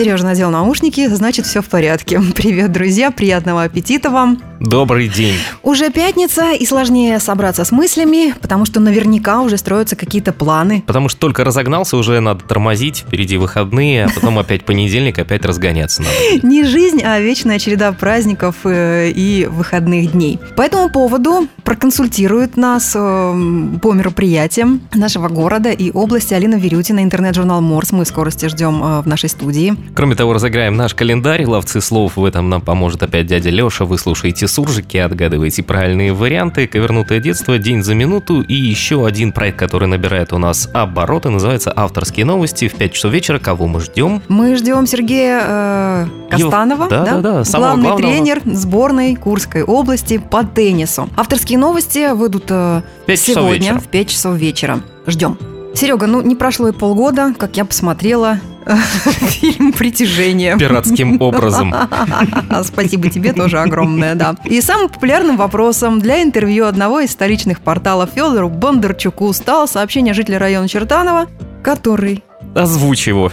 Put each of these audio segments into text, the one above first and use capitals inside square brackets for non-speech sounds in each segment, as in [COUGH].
Сережа надел наушники, значит, все в порядке. [LAUGHS] Привет, друзья, приятного аппетита вам. Добрый день. Уже пятница, и сложнее собраться с мыслями, потому что наверняка уже строятся какие-то планы. Потому что только разогнался, уже надо тормозить, впереди выходные, а потом опять понедельник, опять разгоняться надо. Не жизнь, а вечная череда праздников э, и выходных дней. По этому поводу проконсультирует нас э, по мероприятиям нашего города и области Алина Верютина, интернет-журнал Морс. Мы в скорости ждем э, в нашей студии. Кроме того, разыграем наш календарь, ловцы слов, в этом нам поможет опять дядя Леша. Вы слушаете суржики, отгадываете правильные варианты, ковернутое детство, день за минуту и еще один проект, который набирает у нас обороты, называется «Авторские новости» в 5 часов вечера. Кого мы ждем? Мы ждем Сергея э, Костанова, да, да, да, самого главный главного. тренер сборной Курской области по теннису. Авторские новости выйдут э, Пять часов сегодня вечера. в 5 часов вечера. Ждем. Серега, ну не прошло и полгода, как я посмотрела [LAUGHS] фильм «Притяжение». Пиратским [LAUGHS] образом. [LAUGHS] Спасибо тебе тоже огромное, да. И самым популярным вопросом для интервью одного из столичных порталов Федору Бондарчуку стало сообщение жителя района Чертанова, который Озвучь его.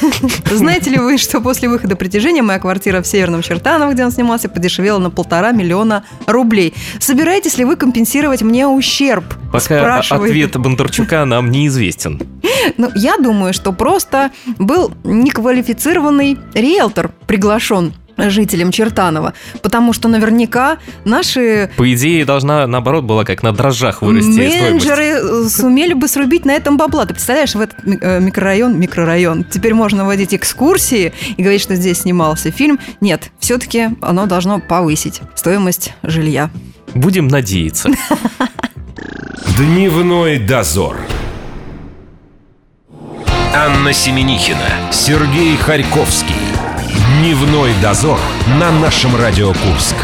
[LAUGHS] знаете ли вы, что после выхода «Притяжения» моя квартира в Северном Чертаново, где он снимался, подешевела на полтора миллиона рублей? Собираетесь ли вы компенсировать мне ущерб? Пока Спрашивает. ответ Бондарчука нам неизвестен. [LAUGHS] Ну, я думаю, что просто был неквалифицированный риэлтор приглашен жителям Чертанова, потому что наверняка наши По идее, должна, наоборот, была как на дрожжах вырасти менеджеры э, сумели бы срубить на этом бабла. Ты представляешь, в этот э, микрорайон, микрорайон, теперь можно водить экскурсии и говорить, что здесь снимался фильм. Нет, все-таки оно должно повысить стоимость жилья. Будем надеяться. [LAUGHS] Дневной дозор. Анна Семенихина, Сергей Харьковский. Дневной дозор на нашем Радио Курск.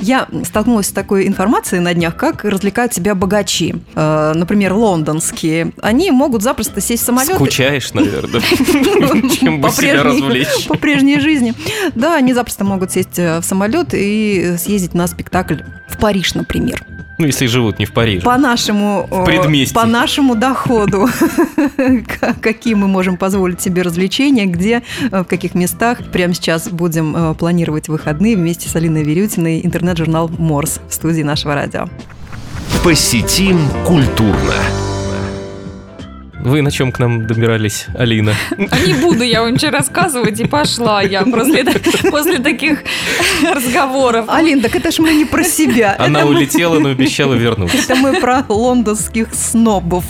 Я столкнулась с такой информацией на днях, как развлекают себя богачи. Э, например, лондонские. Они могут запросто сесть в самолет. Скучаешь, наверное. [LAUGHS] Чем бы по себя прежней- развлечь. По прежней жизни. Да, они запросто могут сесть э, в самолет и съездить на спектакль в Париж, например. Ну, если живут не в Париже. По нашему, э, предместье. по нашему доходу, [LAUGHS] какие мы можем позволить себе развлечения, где, э, в каких местах. Прямо сейчас будем э, планировать выходные вместе с Алиной Верютиной, интернет-журнал Морс в студии нашего радио. Посетим культурно. Вы на чем к нам добирались, Алина? А [LAUGHS] не буду я вам ничего рассказывать, и пошла я после, после таких [LAUGHS] разговоров. Алин, так это ж мы не про себя. [LAUGHS] Она Это мы- улетела, но обещала вернуться. Это мы про лондонских снобов.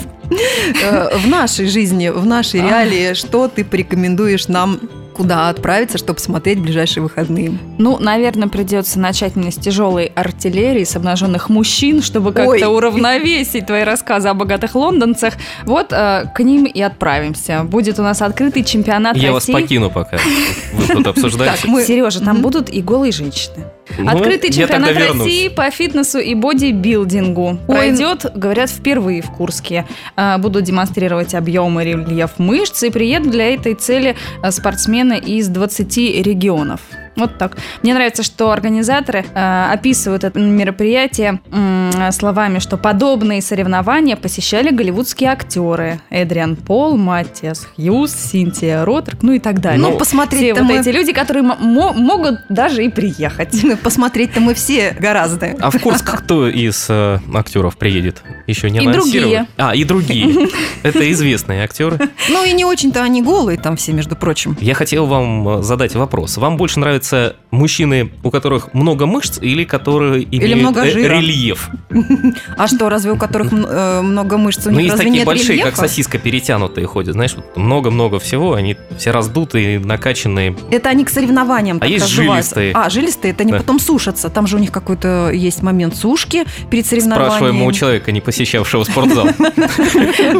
Э, В нашей жизни, в нашей реалии, что ты порекомендуешь нам куда отправиться, чтобы посмотреть в ближайшие выходные? Ну, наверное, придется начать мне с тяжелой артиллерии, с обнаженных мужчин, чтобы как-то Ой. уравновесить твои рассказы о богатых лондонцах. Вот э, к ним и отправимся. Будет у нас открытый чемпионат Я вас России. покину пока. Вы тут [LAUGHS] обсуждаете. Сережа, там будут и голые женщины. Ну, Открытый чемпионат. России по фитнесу и бодибилдингу Ой. пройдет, говорят, впервые в Курске. А, Будут демонстрировать объемы рельеф мышц и приедут для этой цели а, спортсмены из 20 регионов. Вот так. Мне нравится, что организаторы э, описывают это мероприятие м, словами, что подобные соревнования посещали голливудские актеры. Эдриан Пол, Маттиас Хьюз, Синтия Ротрик, ну и так далее. Ну, Все посмотреть-то вот мы... эти люди, которые могут даже и приехать. Ну, [LAUGHS] Посмотреть-то мы все гораздо. А в Курск [LAUGHS] кто из э, актеров приедет? Еще не И другие. А, и другие. [LAUGHS] Это известные актеры. Ну и не очень-то они голые там все, между прочим. Я хотел вам э, задать вопрос. Вам больше нравятся мужчины, у которых много мышц, или которые имеют много э, жира. рельеф? [LAUGHS] А что, разве у которых э, много мышц, у Ну, них есть разве такие большие, как сосиска перетянутые ходят. Знаешь, вот много-много всего, они все раздутые, накачанные. Это они к соревнованиям А есть жилистые. А, жилистые, это они потом сушатся. Там же у них какой-то есть момент сушки перед Спрашиваем соревнованием. у человека, не посещавшего спортзал. [LAUGHS]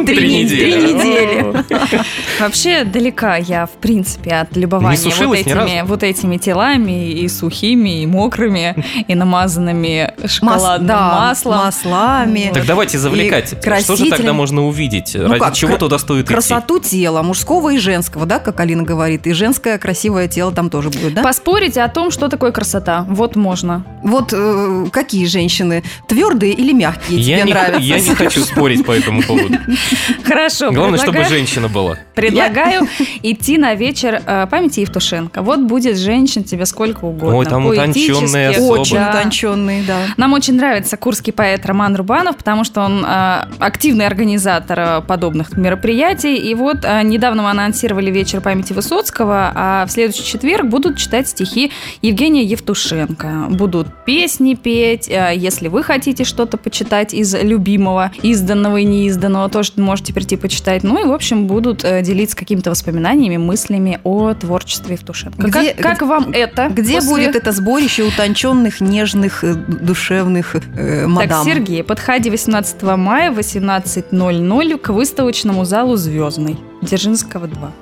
Три недели. [LAUGHS] Вообще далека я, в принципе, от любования этими, вот этими телами, и сухими, и мокрыми, [LAUGHS] и намазанными шоколадным да, маслом. маслами. Так давайте завлекать. Что же тогда можно увидеть? Ну Ради как, чего туда стоит идти? Красоту тела, мужского и женского, да, как Алина говорит. И женское красивое тело там тоже будет, да? Поспорить о том, что такое красота. Вот можно. Вот э, какие женщины? Твердые или мягкие Я тебе не, нравятся? я не хочу спорить по этому поводу. [LAUGHS] Хорошо. Главное, чтобы женщина была. Предлагаю идти на вечер э, памяти Евтушенко. Вот будет женщин тебе сколько угодно. Ой, там утонченные особо. Очень да. утонченные, да. Нам очень нравится курский поэт Роман Рубанов, потому что он э, активный организатор э, подобных мероприятий. И вот э, недавно мы анонсировали вечер памяти Высоцкого, а в следующий четверг будут читать стихи Евгения Евтушенко. Будут песни петь. Э, если вы хотите что-то почитать из любимого, изданного и неизданного, тоже можете прийти почитать. Ну и, в общем, будут э, делиться какими-то воспоминаниями, мыслями о творчестве Евтушенко. Где- как, как вам это? Где после- будет это сборище утонченных, нежных, э, душевных э, мадам? Так, Сергей, подходи 18 мая в 18.00 к выставочному залу «Звездный». Дзержинского 2.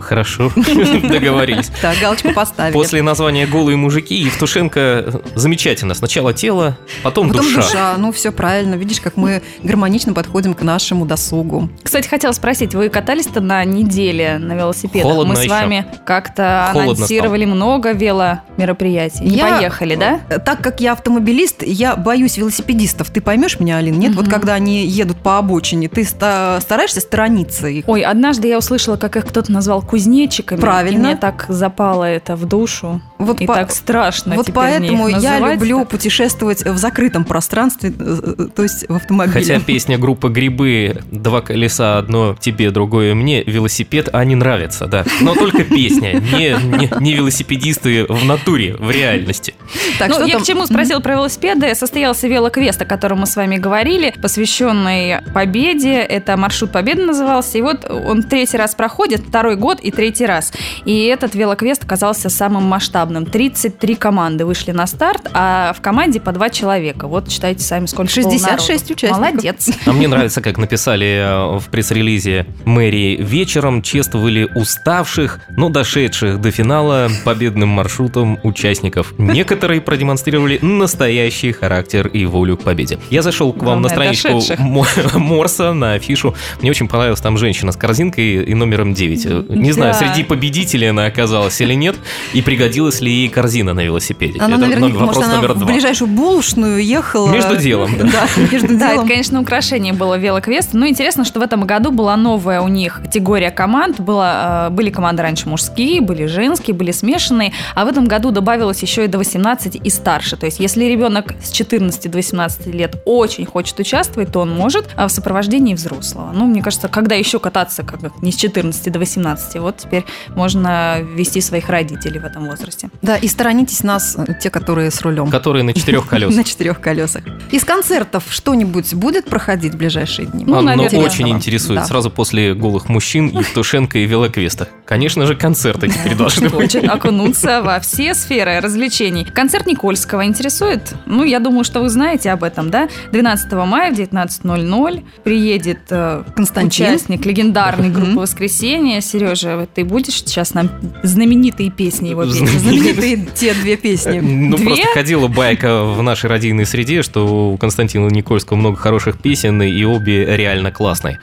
Хорошо, [LAUGHS] договорились. Так, галочку поставили. После названия «Голые мужики» Евтушенко замечательно. Сначала тело, потом, Потом душа. душа. Ну, все правильно. Видишь, как мы гармонично подходим к нашему досугу. Кстати, хотела спросить, вы катались-то на неделе на велосипедах? Холодно Мы с еще. вами как-то анонсировали много веломероприятий. Не Я- поехали, да? Так как я автомобилист, я боюсь велосипедистов. Ты поймешь меня, Алин? Нет? Вот когда они едут по обочине, ты ста- стараешься сторониться их. Ой, однажды я услышала, как их кто-то назвал кузнечиками. Правильно. И мне так запало это в душу. Вот и по- так страшно Вот поэтому я люблю путешествовать в закрытом пространстве, э, э, то есть в автомобиле. Хотя [LAUGHS] песня группы «Грибы», «Два колеса, одно тебе, другое мне», «Велосипед», а не нравится, да. Но только песня, не, не, не велосипедисты в натуре, в реальности. Так, ну, что я там? к чему спросил про велосипеды. Состоялся велоквест, о котором мы с вами говорили, посвященный победе. Это маршрут победы назывался. И вот он третий раз проходит, второй год и третий раз. И этот велоквест оказался самым масштабным. 33 команды вышли на старт, а в команде по два человека. Вот считайте сами, сколько было 66 народу. участников. Молодец. А мне нравится, как написали э, в пресс-релизе мэрии вечером чествовали уставших, но дошедших до финала победным маршрутом участников. Некоторые продемонстрировали настоящий характер и волю к победе. Я зашел к вам на Главное, страничку дошедших. Мо- Морса, на афишу. Мне очень понравилась там женщина с корзинкой и номером 9. Не знаю, Да. среди победителей она оказалась или нет, и пригодилась ли ей корзина на велосипеде. Она, Это наверняка, вопрос может, она номер в два. ближайшую булочную ехала. Между делом, [LAUGHS] да. Да, между Да, это, делом. конечно, украшение было велоквеста. Ну, интересно, что в этом году была новая у них категория команд. Была, э, были команды раньше мужские, были женские, были смешанные. А в этом году добавилось еще и до 18 и старше. То есть, если ребенок с 14 до 18 лет очень хочет участвовать, то он может а в сопровождении взрослого. Ну, мне кажется, когда еще кататься как не с 14 до 18, вот теперь можно вести своих родителей в этом возрасте. Да, и сторонитесь нас, те, которые с рулем. Которые на четырех колесах. [LAUGHS] На четырех колесах. Из концертов что-нибудь будет проходить в ближайшие дни? Ну, Оно очень интересует. Сразу после голых мужчин, Евтушенко и Велоквеста. Конечно же, концерты теперь должны быть. Окунуться во все сферы развлечений. Концерт Никольского интересует? Ну, я думаю, что вы знаете об этом, да? 12 мая в 19.00 приедет э, Константин. участник легендарной группы. «Воскресенье». Сережа, ты будешь сейчас нам знаменитые песни его петь? Знаменитые те две песни. Ну, Две? просто ходила байка в нашей радийной среде, что у Константина Никольского много хороших песен, и обе реально классные.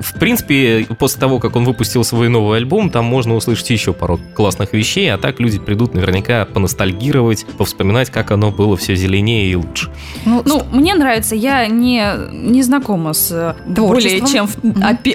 В принципе, после того, как он выпустил свой новый альбом, там можно услышать еще пару классных вещей, а так люди придут наверняка поностальгировать, повспоминать, как оно было все зеленее и лучше. Ну, Ну, мне нравится, я не, не знакома с э, более чем в-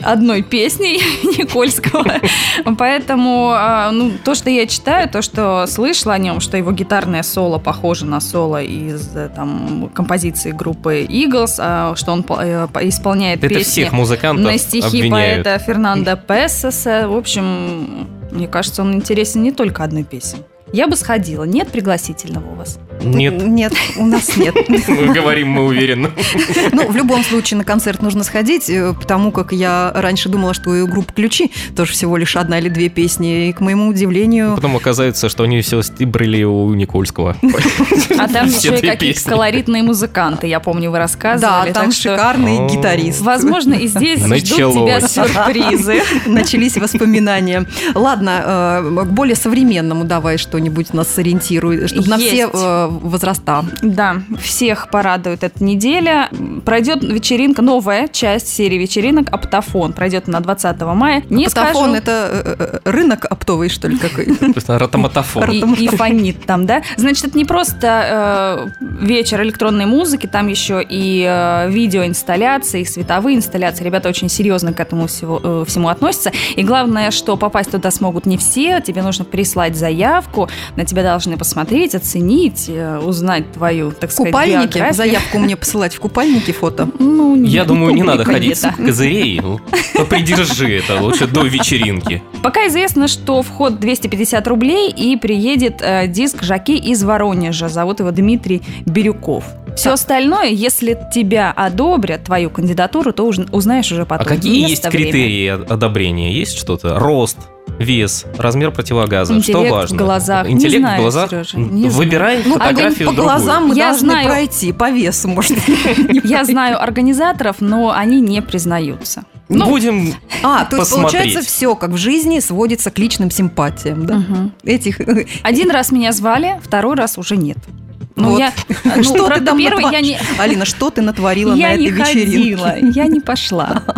одной песней [LAUGHS] Никольского. [LAUGHS] Поэтому а, ну, то, что я читаю, то, что слышала о нем, что его гитарное соло похоже на соло из э, там, композиции группы Eagles, а, что он э, по- исполняет Это песни всех музыкантов на стихи обвиняют. поэта Фернандо Пессоса. В общем, мне кажется, он интересен не только одной песней. Я бы сходила. Нет пригласительного у вас? Нет. Нет, у нас нет. Говорим, мы уверенно. Ну, в любом случае, на концерт нужно сходить, э, потому как я раньше думала, что у группы «Ключи» тоже всего лишь одна или две песни, и, к моему удивлению... Потом оказывается, что они все стибрили у Никольского. [LAUGHS] А там еще и какие-то колоритные музыканты, я помню, вы Да, рассказывали. там так что, шикарный гитарист. Возможно, и здесь ждут тебя сюрпризы. [LAUGHS] Начались воспоминания. Ладно, э, к более современному давай что-нибудь нас сориентирует, чтобы на все возраста. Да, всех порадует эта неделя. Пройдет вечеринка, новая часть серии вечеринок «Аптофон». Пройдет на 20 мая. Не Патафон скажу. это э, э, рынок оптовый, что ли, какой? [LAUGHS] Ротоматофон. И, фонит там, да? Значит, это не просто э, вечер электронной музыки, там еще и э, видеоинсталляции, и световые инсталляции. Ребята очень серьезно к этому всего, э, всему относятся. И главное, что попасть туда смогут не все. Тебе нужно прислать заявку, на тебя должны посмотреть, оценить, э, узнать твою, так сказать, Купальники? биографию. Заявку мне посылать в купальнике фото? Ну, нет, Я думаю, не надо ходить с козырей. Попридержи это лучше до вечеринки. Пока известно, что вход 250 рублей и приедет э, диск Жаки из Воронежа. Зовут его Дмитрий Бирюков. Все остальное, если тебя одобрят, твою кандидатуру, то узнаешь уже А потом. какие Место, есть критерии одобрения? Есть что-то? Рост, вес, размер противогаза. что Интеллект в важно? глазах. Не Интеллект знаю, в глазах? Сережа, не Выбирай Ну, фотографию по другую. глазам мы Я должны знаю. пройти, по весу, может. [LAUGHS] Я знаю организаторов, но они не признаются. Ну, Будем А, то есть получается все, как в жизни, сводится к личным симпатиям, да? мгм. Этих... Один раз меня звали, второй раз уже нет. Ну, Вот. я, [LAUGHS] ну, Что ты там первый натва- я не, Алина, что ты натворила [LAUGHS] я на этой не вечеринке? ходила, я не пошла. [LAUGHS]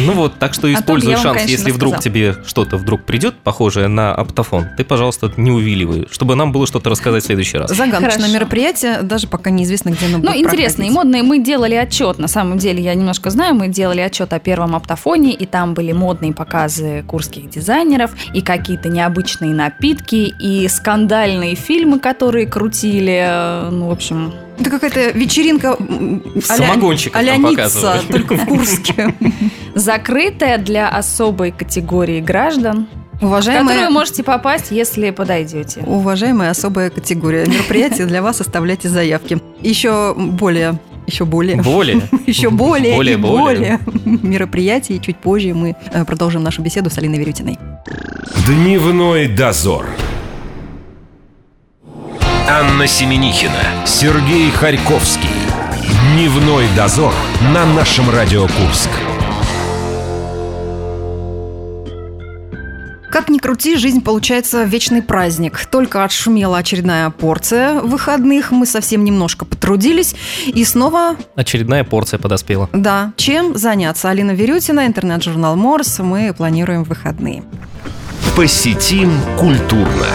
Ну вот, так что А используй я вам, шанс, конечно, если вдруг тебе что-то вдруг придет, похожее на оптофон, ты, пожалуйста, не увиливай, чтобы нам было что-то рассказать в следующий раз. Загадочное Хорошо. мероприятие, даже пока неизвестно, где оно Ну, будет интересно, и модные. Мы делали отчет, на самом деле, я немножко знаю, мы делали отчет о первом оптофоне, и там были модные показы курских дизайнеров, и какие-то необычные напитки, и скандальные фильмы, которые крутили, э, ну, в общем... Это какая-то вечеринка м, а-ля- Самогонщиков а-ля там Ницца, показывали. только в Курске. [LAUGHS] Закрытая для особой категории граждан, в которую Уважаемая, можете попасть, если подойдете. уважаемая особая категория мероприятий для вас оставляйте заявки. Еще более, еще более, Более. [LAUGHS] еще более, Более, и более. более мероприятий. Чуть позже мы э, продолжим нашу беседу с Алиной Верютиной. Дневной дозор. Анна Семенихина, Сергей Харьковский. Дневной дозор на нашем Радио Курск. Как ни крути, жизнь получается вечный праздник. Только отшумела очередная порция выходных, мы совсем немножко потрудились, и снова Очередная порция подоспела. Да, чем заняться? Алина Верютина, интернет-журнал Морс. Мы планируем выходные. Посетим культурно.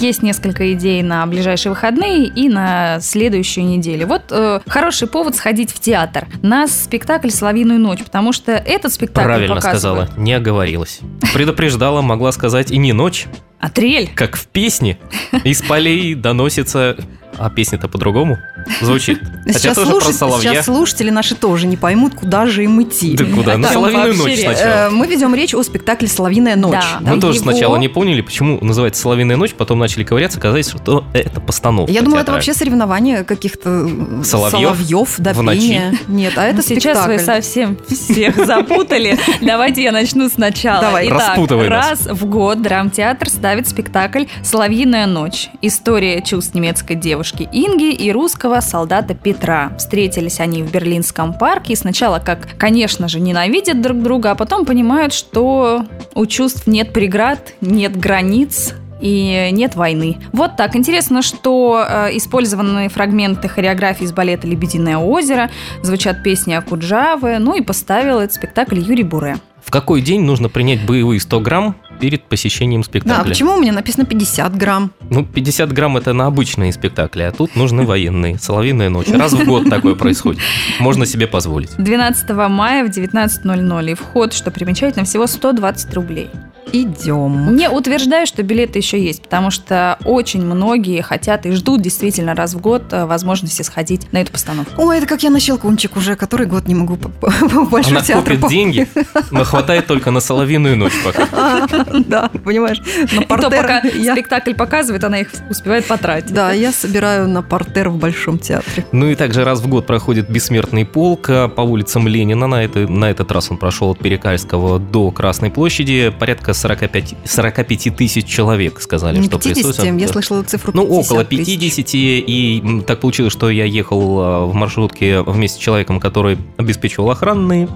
Есть несколько идей на ближайшие выходные и на следующую неделю. Вот э, хороший повод сходить в театр на спектакль «Соловьиную ночь», потому что этот спектакль Правильно показывают. сказала, не оговорилась. Предупреждала, могла сказать и не ночь, А трель? как в песне. Из полей доносится... А песня-то по-другому звучит. Хотя Сейчас, тоже про слушать- соловья. сейчас слушатели наши тоже не поймут, куда же им идти. Да куда? На Там соловьиную ночь ре- сначала. Э, Мы ведем речь о спектакле «Соловьиная ночь». Да. Мы тоже его- сначала не поняли, почему называется «Соловьиная ночь», потом начали ковыряться, казалось, что это постановка Я думала, это вообще соревнование каких-то э, Соловьев? соловьев до В ночи? Нет, а это Ну, Сейчас спектакль. вы совсем всех запутали. Давайте я начну сначала. Давай. Итак, Распутывай раз в год драмтеатр ставит спектакль «Соловьиная ночь». История чувств немецкой девушки Инги и русского солдата Петра. Встретились они в Берлинском парке и сначала, как, конечно же, ненавидят друг друга, а потом понимают, что у чувств нет преград, нет границ, и нет войны. Вот так. Интересно, что э, использованы фрагменты хореографии из балета «Лебединое озеро», звучат песни Акуджавы, ну и поставил этот спектакль Юрий Буре. В какой день нужно принять боевые 100 грамм перед посещением Да, спектакля? почему у меня написано 50 грамм? Ну, 50 грамм это на обычные спектакли, а тут нужны военные. Соловьиная ночь. Раз в год такое происходит. Можно себе позволить. 12 мая в 19.00 и вход, что примечательно, всего 120 рублей. Идем. Не утверждаю, что билеты еще есть, потому что очень многие хотят и ждут действительно раз в год э, возможности сходить на эту постановку. Ой, это как я на Щелкунчик уже который год не могу в Большой Она театр копит по- деньги, [LAUGHS] но хватает только на соловиную ночь пока. [LAUGHS] Да, понимаешь, И то, пока спектакль показывает, она их успевает потратить. Да, я собираю на портер в Большом театре. Ну и также раз в год проходит бессмертный полк а, по улицам Ленина. На, это, на этот раз он прошел от Перекальского до Красной площади. Порядка 45, 45 тысяч человек сказали, Не что 50, присутствуют. я слышала цифру Ну, 50 около тысяч. 50, и м, так получилось, что я ехал а, в маршрутке вместе с человеком, который обеспечивал охранные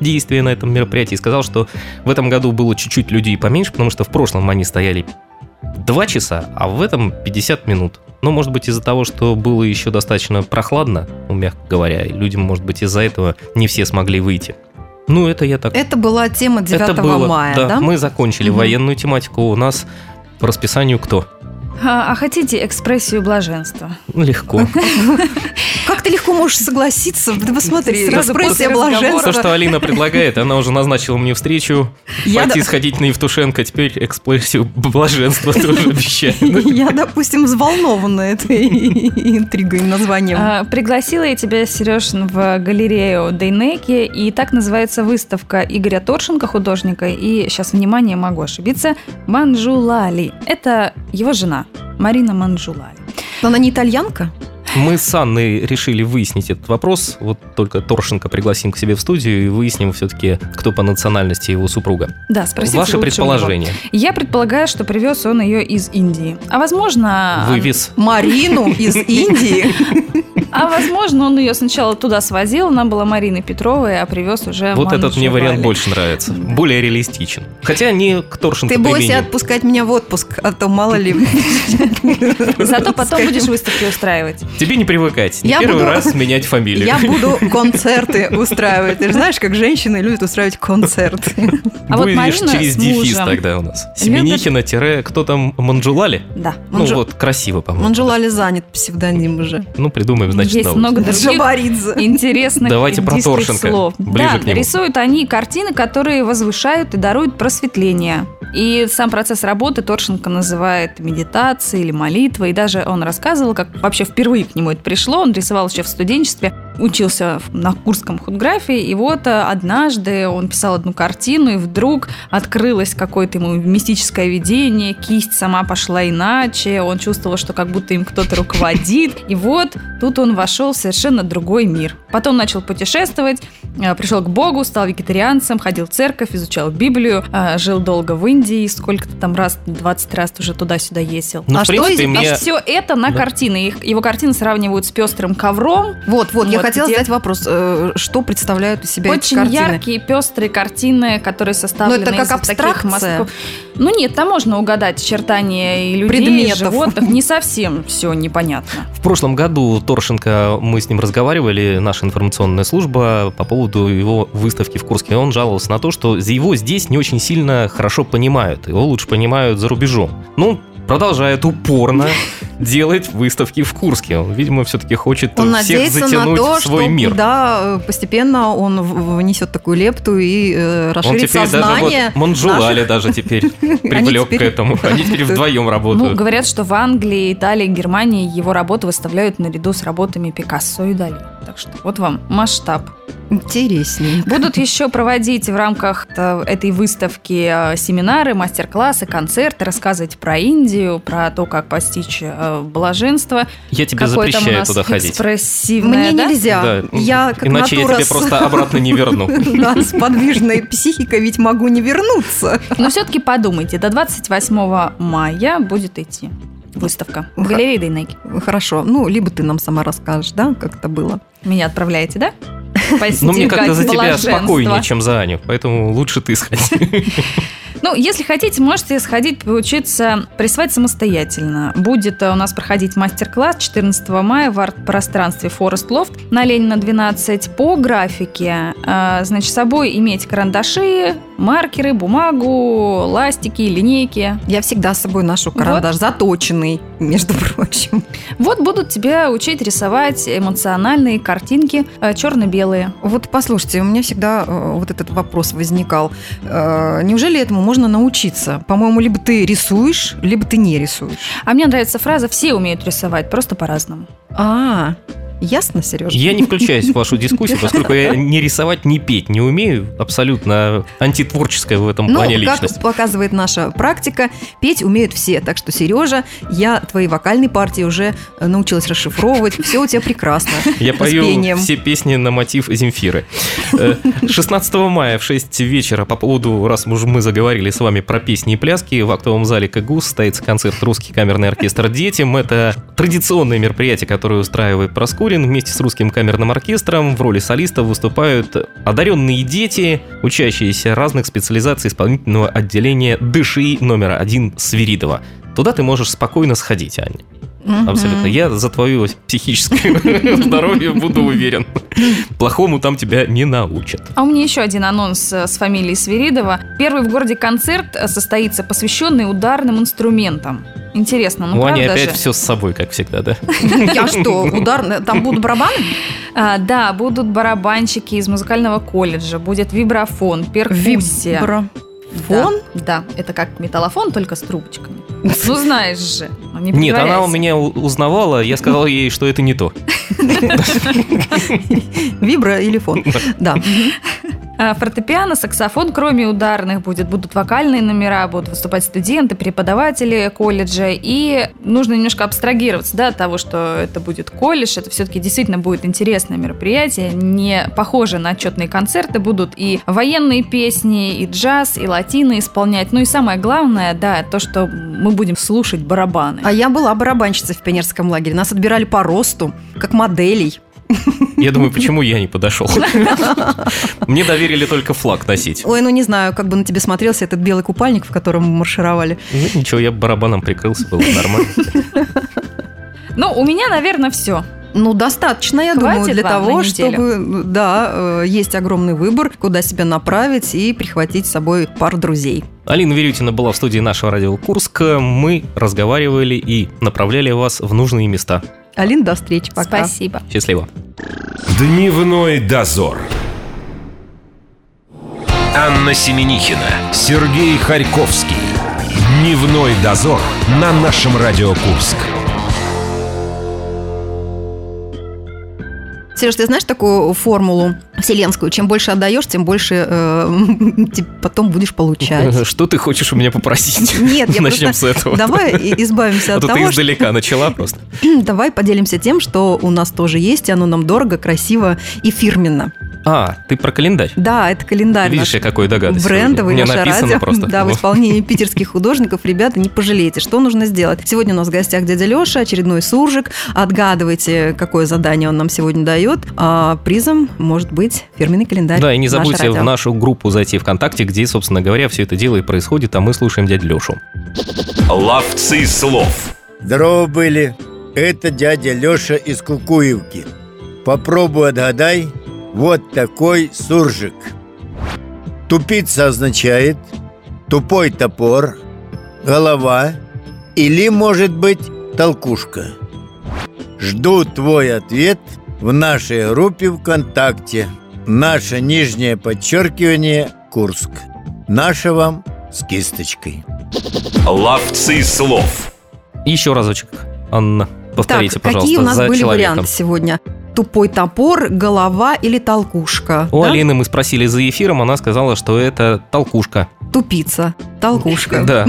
действия на этом мероприятии, и сказал, что в этом году было чуть-чуть людей поменьше, потому что в прошлом они стояли 2 часа, а в этом 50 минут. Ну, может быть, из-за того, что было еще достаточно прохладно, ну, мягко говоря, и людям, может быть, из-за этого не все смогли выйти. Ну, это я так... Это была тема 9 это было, мая, да? Мы закончили Мгм. военную тематику. У нас по расписанию кто? А, а хотите экспрессию блаженства? Ну, Легко. [LAUGHS] Как ты легко можешь согласиться? Ты посмотри, Сразу экспрессия блаженства. То, что Алина предлагает, она уже назначила мне встречу. Пойти сходить на Евтушенко, теперь эксплессию блаженства [LAUGHS] тоже обещаю. [LAUGHS] Я, допустим, взволнована этой интригой названием. А, Пригласила я тебя, Сереж, в галерею Дейнеки, и так называется выставка Игоря Торшенко, художника, и сейчас, внимание, могу ошибиться, Манжулали. Это его жена, Марина Манжулали. Но она не итальянка? Мы с Анной решили выяснить этот вопрос. Вот только Торшенко пригласим к себе в студию и выясним все-таки, кто по национальности его супруга. Да, спросите Ваше предположение. Я предполагаю, что привез он ее из Индии. А возможно... Вывез. Марину из Индии. [LAUGHS] А возможно, он ее сначала туда свозил, она была Мариной Петровой, а привез уже Вот этот мне вариант больше нравится. Более реалистичен. Хотя не к Торшенко Ты бойся отпускать меня в отпуск, а то мало ли. [LAUGHS] Зато потом будешь выставки устраивать. Тебе не привыкать. Не Я первый раз менять фамилию. Я буду [LAUGHS] концерты устраивать. Ты же знаешь, как женщины любят устраивать концерты. А вот Марина через дефис тогда у нас. Семенихина тире кто там Манжулали? Да. Ну вот, красиво, по-моему. Манжулали занят псевдоним уже. Ну, придумаем, значит, Есть новый. много [LAUGHS] других интересных Давайте про Торшенко. слов. Ближе да, к нему. рисуют они картины, которые возвышают и даруют просветление. И сам процесс работы Торшенко называет медитацией или молитвой. И даже он рассказывал, как вообще впервые к нему это пришло. Он рисовал еще в студенчестве, учился на Курском худграфии. И вот э, однажды он писал одну картину, и вдруг открылось какое-то ему мистическое видение, кисть сама пошла иначе, он чувствовал, что как будто им кто-то руководит. И вот тут он вошел в совершенно другой мир. Потом начал путешествовать, э, пришел к Богу, стал вегетарианцем, ходил в церковь, изучал Библию, э, жил долго в Индии, сколько-то там раз, 20 раз уже туда-сюда ездил. Ну, А в что принципе, из- мне... все это на Да. картины. Их- Его картины сравнивают с пестрым ковром. Вот, вот, я Вот хотела где- задать вопрос, э, что представляют из себя эти Очень картины? яркие, пестрые картины, которые составлены Но это как из таких абстракция? мазков. Ну нет, там можно угадать очертания и людей, и Предметов. животных. Не совсем все непонятно. В прошлом году Торшенко, мы с ним разговаривали, наша информационная служба, по поводу его выставки в Курске. Он жаловался на то, что его здесь не очень сильно хорошо понимают. Его лучше понимают за рубежом. Ну, продолжает упорно делать выставки в Курске. Он, видимо, все-таки хочет Он всех надеется на затянуть то, в свой что мир. да, постепенно он внесет такую лепту и э, Он расширит теперь даже сознание. вот Монжулали даже теперь [LAUGHS] привлек к теперь- этому. Они теперь [LAUGHS] вдвоем Ну, работают. говорят, что в Англии, Италии, Германии его работы выставляют наряду с работами Пикассо и Дали. Так что вот вам масштаб. Интереснее. Будут еще проводить в рамках этой выставки э, семинары, мастер-классы, концерты, рассказывать про Индию, про то, как постичь э, блаженство. Я тебе запрещаю туда ходить. экспрессивное, Мне да? нельзя. Да, Я как Иначе я натура тебе с- просто обратно не верну. [LAUGHS] Да, с подвижной психикой ведь могу не вернуться. Но все-таки подумайте, до 28 мая будет идти выставка в галерее Дейнеки. Хорошо. Ну, либо ты нам сама расскажешь, да, как это было. Меня отправляете, да? Ну, мне как-то за тебя спокойнее, чем за Аню, поэтому лучше ты сходи. [LAUGHS] Ну, если хотите, можете сходить поучиться рисовать самостоятельно. Будет э, у нас проходить мастер-класс 14 мая в арт-пространстве Forest Loft на Ленина 12 по графике. Э, Значит, с собой иметь карандаши, маркеры, бумагу, ластики, линейки. Я всегда с собой ношу карандаш, заточенный, между [LAUGHS] прочим. Вот будут тебя учить рисовать эмоциональные картинки э, черно-белые. Вот послушайте, у меня всегда вот этот вопрос возникал. Неужели этому можно научиться? По-моему, либо ты рисуешь, либо ты не рисуешь. А мне нравится фраза «все умеют рисовать, просто по-разному». А, Ясно, Сережа? Я не включаюсь в вашу [LAUGHS] дискуссию, поскольку я ни рисовать, ни петь не умею. Абсолютно антитворческая в этом ну, плане как личность. показывает наша практика, петь умеют все. Так что, Сережа, я твои вокальные партии уже научилась расшифровывать. Все у тебя прекрасно. [LAUGHS] Я пою все песни на мотив Земфиры. Э, 16 мая в 6 вечера по поводу, раз уж мы заговорили с вами про песни и пляски, в актовом зале КГУ состоится концерт «Русский камерный оркестр детям». Это традиционное мероприятие, которое устраивает Проскурин. Вместе с Русским камерным оркестром в роли солистов выступают одаренные дети, учащиеся разных специализаций исполнительного отделения ДШИ номер один Свиридова. Туда ты можешь спокойно сходить, Аня. Абсолютно. Я за твое психическое [LAUGHS] здоровье буду уверен. Плохому там тебя не научат. А у меня еще один анонс э, с фамилией Свиридова. Первый в городе концерт э, состоится, посвященный ударным инструментам. Интересно, ну У Ани правда опять же? все с собой, как всегда, да? [LAUGHS] Я что, [LAUGHS] удар? Там будут барабаны? А, да, будут барабанщики из музыкального колледжа, будет вибрафон, перкуссия. Вибрафон? Да, да, это как металлофон, только с трубочками. Ну знаешь же. не Нет, она у меня узнавала, я сказал ей, что это не то. Вибро или фон? Да. А, Фортепиано, саксофон, кроме ударных, будет, будут вокальные номера, будут выступать студенты, преподаватели колледжа. И нужно немножко абстрагироваться да, от того, что это будет колледж. Это все-таки действительно будет интересное мероприятие, не похоже на отчетные концерты. Будут и военные песни, и джаз, и латины исполнять. Ну и самое главное, да, то, что мы будем слушать барабаны. А я была барабанщицей в пионерском лагере. Нас отбирали по росту, как моделей. Я думаю, почему я не подошел. Мне доверили только флаг носить. Ой, ну не знаю, как бы на тебе смотрелся этот белый купальник, в котором мы маршировали. Ну, ничего, я барабаном прикрылся, было нормально. Ну, у меня, наверное, все. Ну, достаточно, я думаю, Хватит для вам того, чтобы, да, э, есть огромный выбор, куда себя направить и прихватить с собой пару друзей. Алина Верютина была в студии нашего радио Курск. Мы разговаривали и направляли вас в нужные места. Алин, до встречи, пока. Спасибо. Счастливо. Дневной дозор. Анна Семенихина, Сергей Харьковский. Дневной дозор на нашем Радио Курск. Сереж, ты знаешь такую формулу вселенскую? Чем больше отдаешь, тем больше э, [LAUGHS] ты потом будешь получать. [LAUGHS] Что ты хочешь у меня попросить? [LAUGHS] Нет, я Начнем просто- с этого. Давай избавимся А от то ты того, что... издалека начала просто. Давай поделимся тем, что у нас тоже есть, и оно нам дорого, красиво и фирменно. А, ты про календарь. Да, это календарь Видишь, я какой догадываюсь. брендовый, Мне наше написано радио. просто. Да, в исполнении питерских художников. Ребята, не пожалеете, что нужно сделать. Сегодня у нас в гостях дядя Леша, очередной суржик. Отгадывайте, какое задание он нам сегодня дает. А призом может быть фирменный календарь. Да, и не «Наше забудьте в радио». нашу группу зайти ВКонтакте, где, собственно говоря, все это дело и происходит, а мы слушаем дядю Лешу. Ловцы слов. Здорово были. Это дядя Леша из Кукуевки. Попробуй отгадай. Вот такой суржик. Тупица означает тупой топор, голова или, может быть, толкушка. Жду твой ответ в нашей группе ВКонтакте. Наше нижнее подчеркивание Курск. Наше вам с кисточкой. Ловцы слов. Еще разочек, Анна, повторите, так, пожалуйста, какие у нас за были человеком. варианты сегодня? Тупой топор, голова или толкушка? У Да? Алины мы спросили за эфиром, она сказала, что это толкушка. Тупица, толкушка. Да.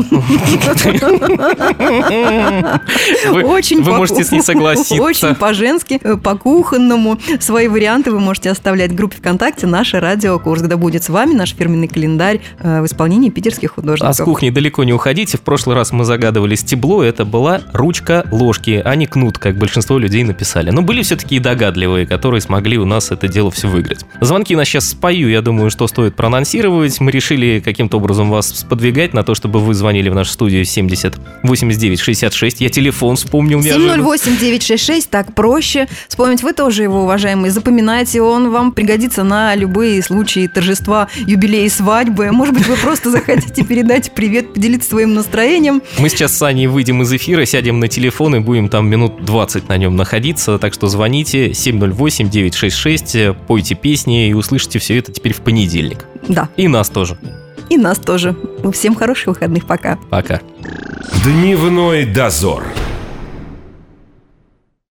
Вы- Очень Вы по- можете с ней [LAUGHS] согласиться. Очень по-женски, э, по-кухонному. Свои варианты вы можете оставлять в группе ВКонтакте «Наше радио Курск». Да будет с вами наш фирменный календарь э, в исполнении питерских А с художников. кухни далеко не уходите. В прошлый раз мы загадывали стебло. Это была ручка ложки, а не кнут, как большинство людей написали. Но были все-таки и догадки. Догадливые, которые смогли у нас это дело все выиграть. Звонки нас сейчас спою, я думаю, что стоит проанонсировать. Мы решили каким-то образом вас сподвигать на то, чтобы вы звонили в нашу студию 70 89 66. Я телефон вспомнил неожиданно. 708 966, так проще. Вспомнить вы тоже его, уважаемые. Запоминайте, он вам пригодится на любые случаи торжества, юбилеи, свадьбы. Может быть, вы просто захотите передать привет, поделиться своим настроением. Мы сейчас с Аней выйдем из эфира, сядем на телефон и будем там минут 20 на нем находиться. Так что звоните 708-966, пойте песни и услышите все это теперь в понедельник. Да, И нас тоже. и нас тоже. Всем хороших выходных, пока. Пока. Дневной дозор.